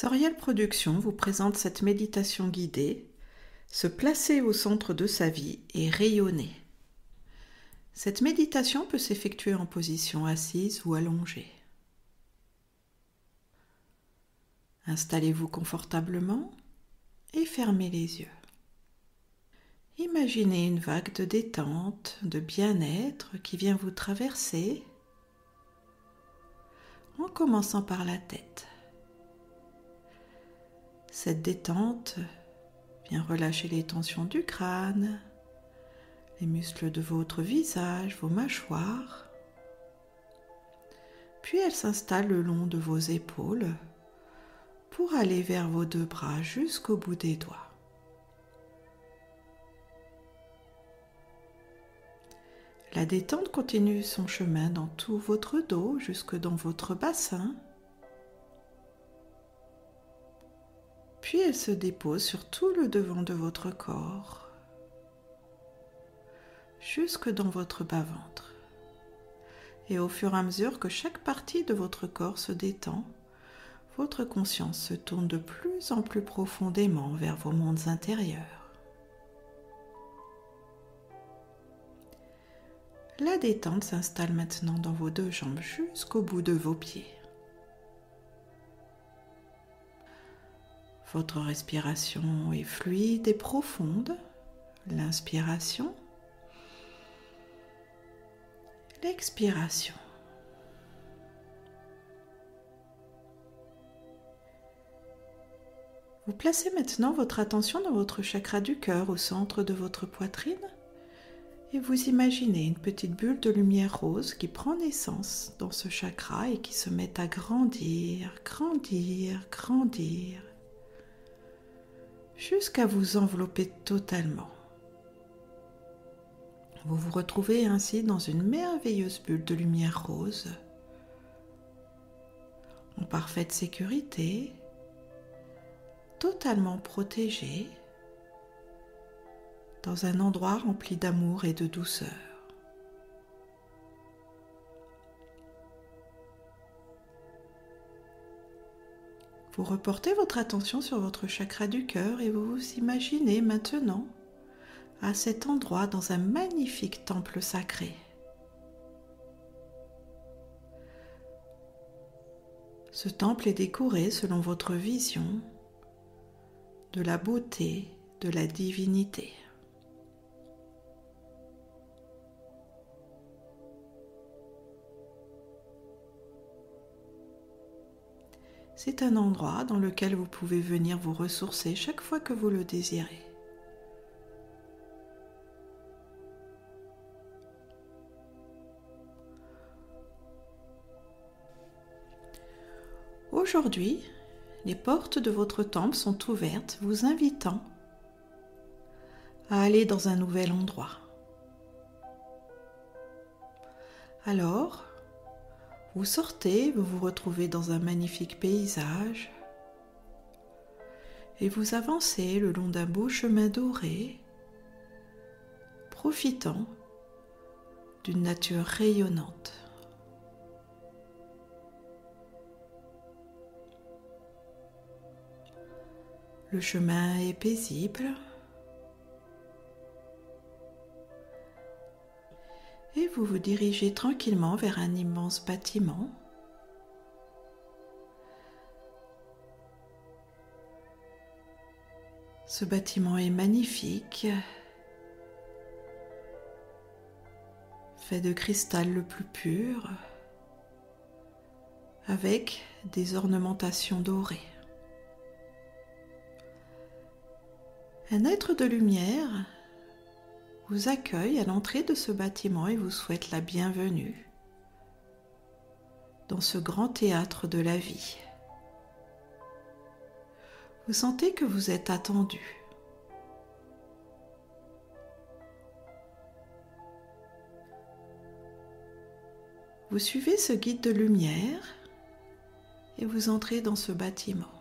Soriel Productions vous présente cette méditation guidée, se placer au centre de sa vie et rayonner. Cette méditation peut s'effectuer en position assise ou allongée. Installez-vous confortablement et fermez les yeux. Imaginez une vague de détente, de bien-être qui vient vous traverser en commençant par la tête. Cette détente vient relâcher les tensions du crâne, les muscles de votre visage, vos mâchoires. Puis elle s'installe le long de vos épaules pour aller vers vos deux bras jusqu'au bout des doigts. La détente continue son chemin dans tout votre dos jusque dans votre bassin Puis elle se dépose sur tout le devant de votre corps, jusque dans votre bas-ventre. Et au fur et à mesure que chaque partie de votre corps se détend, votre conscience se tourne de plus en plus profondément vers vos mondes intérieurs. La détente s'installe maintenant dans vos deux jambes jusqu'au bout de vos pieds. Votre respiration est fluide et profonde. L'inspiration. L'expiration. Vous placez maintenant votre attention dans votre chakra du cœur au centre de votre poitrine et vous imaginez une petite bulle de lumière rose qui prend naissance dans ce chakra et qui se met à grandir, grandir, grandir jusqu'à vous envelopper totalement. Vous vous retrouvez ainsi dans une merveilleuse bulle de lumière rose, en parfaite sécurité, totalement protégé, dans un endroit rempli d'amour et de douceur. Vous reportez votre attention sur votre chakra du cœur et vous vous imaginez maintenant à cet endroit dans un magnifique temple sacré. Ce temple est décoré selon votre vision de la beauté, de la divinité. C'est un endroit dans lequel vous pouvez venir vous ressourcer chaque fois que vous le désirez. Aujourd'hui, les portes de votre temple sont ouvertes, vous invitant à aller dans un nouvel endroit. Alors, vous sortez, vous vous retrouvez dans un magnifique paysage et vous avancez le long d'un beau chemin doré, profitant d'une nature rayonnante. Le chemin est paisible. Et vous vous dirigez tranquillement vers un immense bâtiment. Ce bâtiment est magnifique, fait de cristal le plus pur, avec des ornementations dorées. Un être de lumière vous accueille à l'entrée de ce bâtiment et vous souhaite la bienvenue dans ce grand théâtre de la vie. Vous sentez que vous êtes attendu. Vous suivez ce guide de lumière et vous entrez dans ce bâtiment.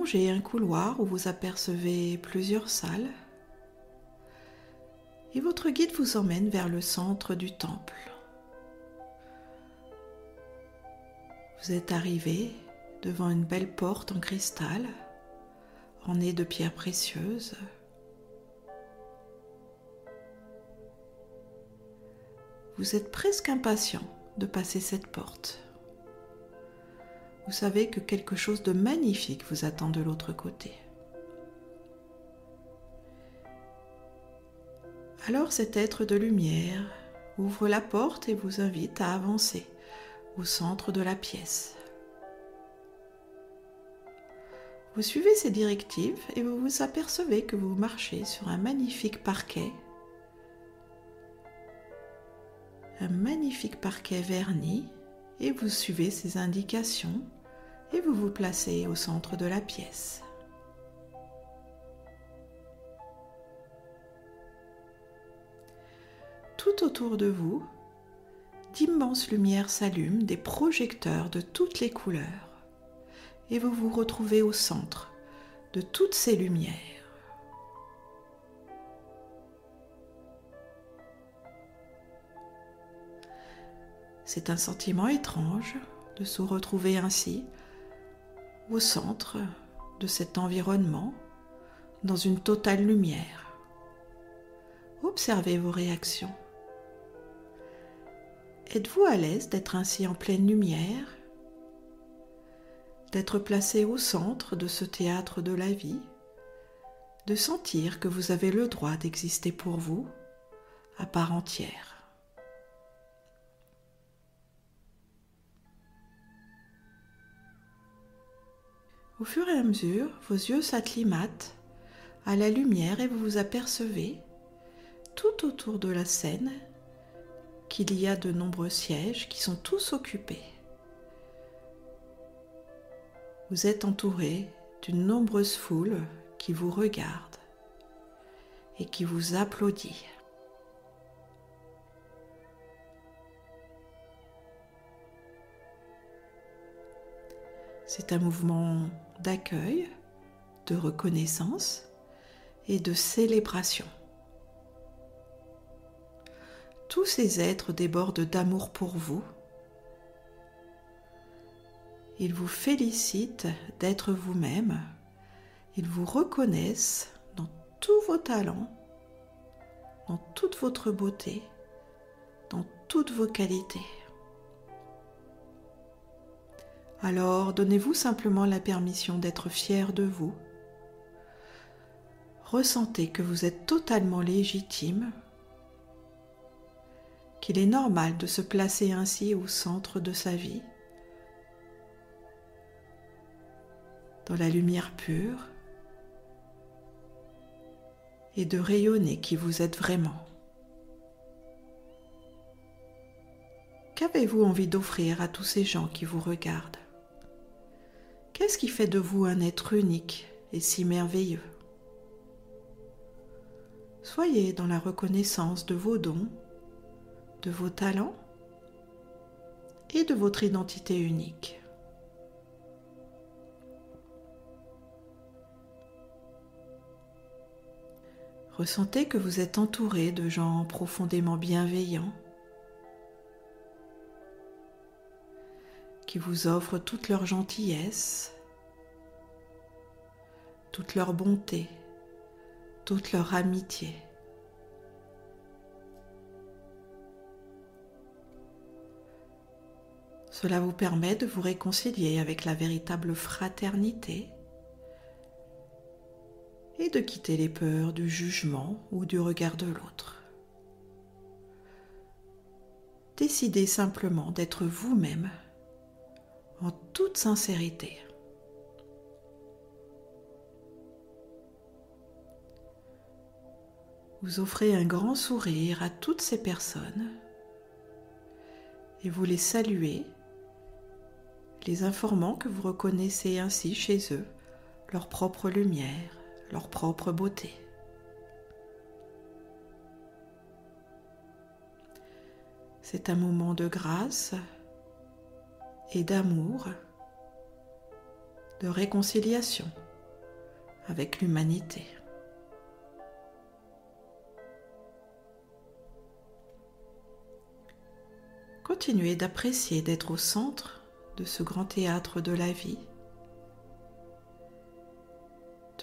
Longez un couloir où vous apercevez plusieurs salles et votre guide vous emmène vers le centre du temple. Vous êtes arrivé devant une belle porte en cristal, ornée de pierres précieuses. Vous êtes presque impatient de passer cette porte. Vous savez que quelque chose de magnifique vous attend de l'autre côté. Alors cet être de lumière ouvre la porte et vous invite à avancer au centre de la pièce. Vous suivez ces directives et vous vous apercevez que vous marchez sur un magnifique parquet. Un magnifique parquet verni et vous suivez ces indications et vous vous placez au centre de la pièce. Tout autour de vous, d'immenses lumières s'allument, des projecteurs de toutes les couleurs, et vous vous retrouvez au centre de toutes ces lumières. C'est un sentiment étrange de se retrouver ainsi au centre de cet environnement, dans une totale lumière. Observez vos réactions. Êtes-vous à l'aise d'être ainsi en pleine lumière? D'être placé au centre de ce théâtre de la vie? De sentir que vous avez le droit d'exister pour vous à part entière? Au fur et à mesure, vos yeux s'acclimatent à la lumière et vous vous apercevez tout autour de la scène qu'il y a de nombreux sièges qui sont tous occupés. Vous êtes entouré d'une nombreuse foule qui vous regarde et qui vous applaudit. C'est un mouvement d'accueil, de reconnaissance et de célébration. Tous ces êtres débordent d'amour pour vous. Ils vous félicitent d'être vous-même. Ils vous reconnaissent dans tous vos talents, dans toute votre beauté, dans toutes vos qualités. Alors donnez-vous simplement la permission d'être fier de vous. Ressentez que vous êtes totalement légitime qu'il est normal de se placer ainsi au centre de sa vie, dans la lumière pure, et de rayonner qui vous êtes vraiment. Qu'avez-vous envie d'offrir à tous ces gens qui vous regardent? Qu'est-ce qui fait de vous un être unique et si merveilleux? Soyez dans la reconnaissance de vos dons de vos talents et de votre identité unique. Ressentez que vous êtes entouré de gens profondément bienveillants qui vous offrent toute leur gentillesse, toute leur bonté, toute leur amitié. Cela vous permet de vous réconcilier avec la véritable fraternité et de quitter les peurs du jugement ou du regard de l'autre. Décidez simplement d'être vous-même en toute sincérité. Vous offrez un grand sourire à toutes ces personnes et vous les saluez les informant que vous reconnaissez ainsi chez eux leur propre lumière, leur propre beauté. C'est un moment de grâce et d'amour, de réconciliation avec l'humanité. Continuez d'apprécier d'être au centre de ce grand théâtre de la vie,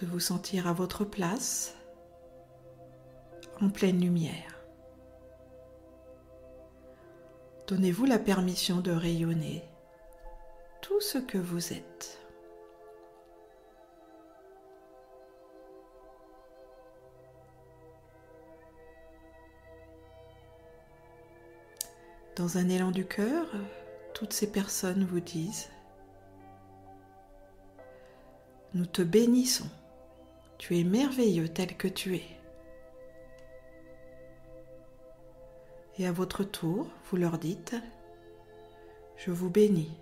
de vous sentir à votre place, en pleine lumière. Donnez-vous la permission de rayonner tout ce que vous êtes. Dans un élan du cœur, toutes ces personnes vous disent Nous te bénissons, tu es merveilleux tel que tu es. Et à votre tour, vous leur dites Je vous bénis.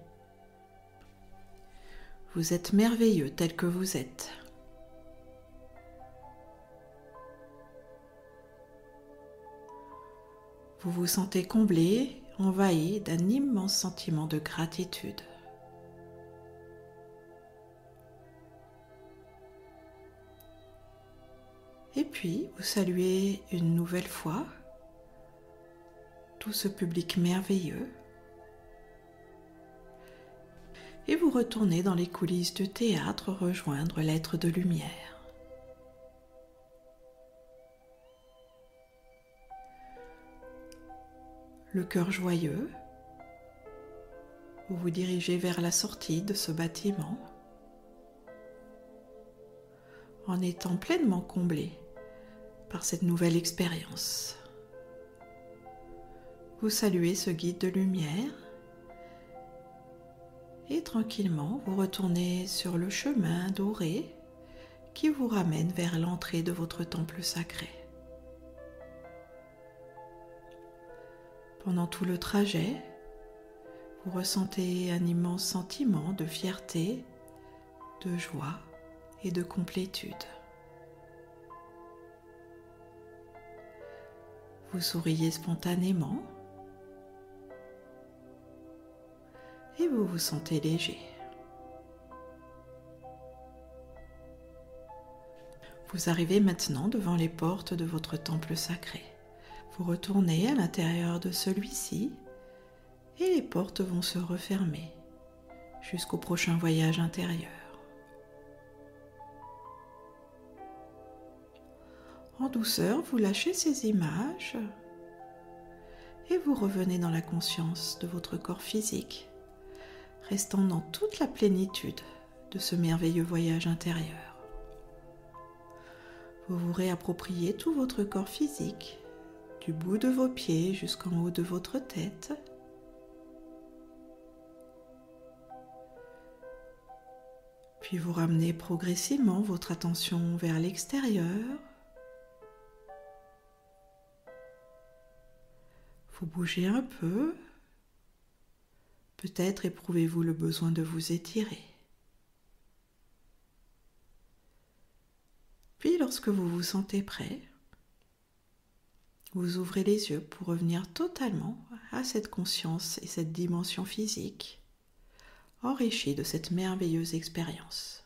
Vous êtes merveilleux tel que vous êtes. Vous vous sentez comblé envahi d'un immense sentiment de gratitude. Et puis, vous saluez une nouvelle fois tout ce public merveilleux. Et vous retournez dans les coulisses du théâtre rejoindre l'être de lumière. Le cœur joyeux, vous vous dirigez vers la sortie de ce bâtiment en étant pleinement comblé par cette nouvelle expérience. Vous saluez ce guide de lumière et tranquillement vous retournez sur le chemin doré qui vous ramène vers l'entrée de votre temple sacré. Pendant tout le trajet, vous ressentez un immense sentiment de fierté, de joie et de complétude. Vous souriez spontanément et vous vous sentez léger. Vous arrivez maintenant devant les portes de votre temple sacré. Vous retournez à l'intérieur de celui-ci et les portes vont se refermer jusqu'au prochain voyage intérieur. En douceur, vous lâchez ces images et vous revenez dans la conscience de votre corps physique, restant dans toute la plénitude de ce merveilleux voyage intérieur. Vous vous réappropriez tout votre corps physique du bout de vos pieds jusqu'en haut de votre tête. Puis vous ramenez progressivement votre attention vers l'extérieur. Vous bougez un peu. Peut-être éprouvez-vous le besoin de vous étirer. Puis lorsque vous vous sentez prêt, vous ouvrez les yeux pour revenir totalement à cette conscience et cette dimension physique enrichie de cette merveilleuse expérience.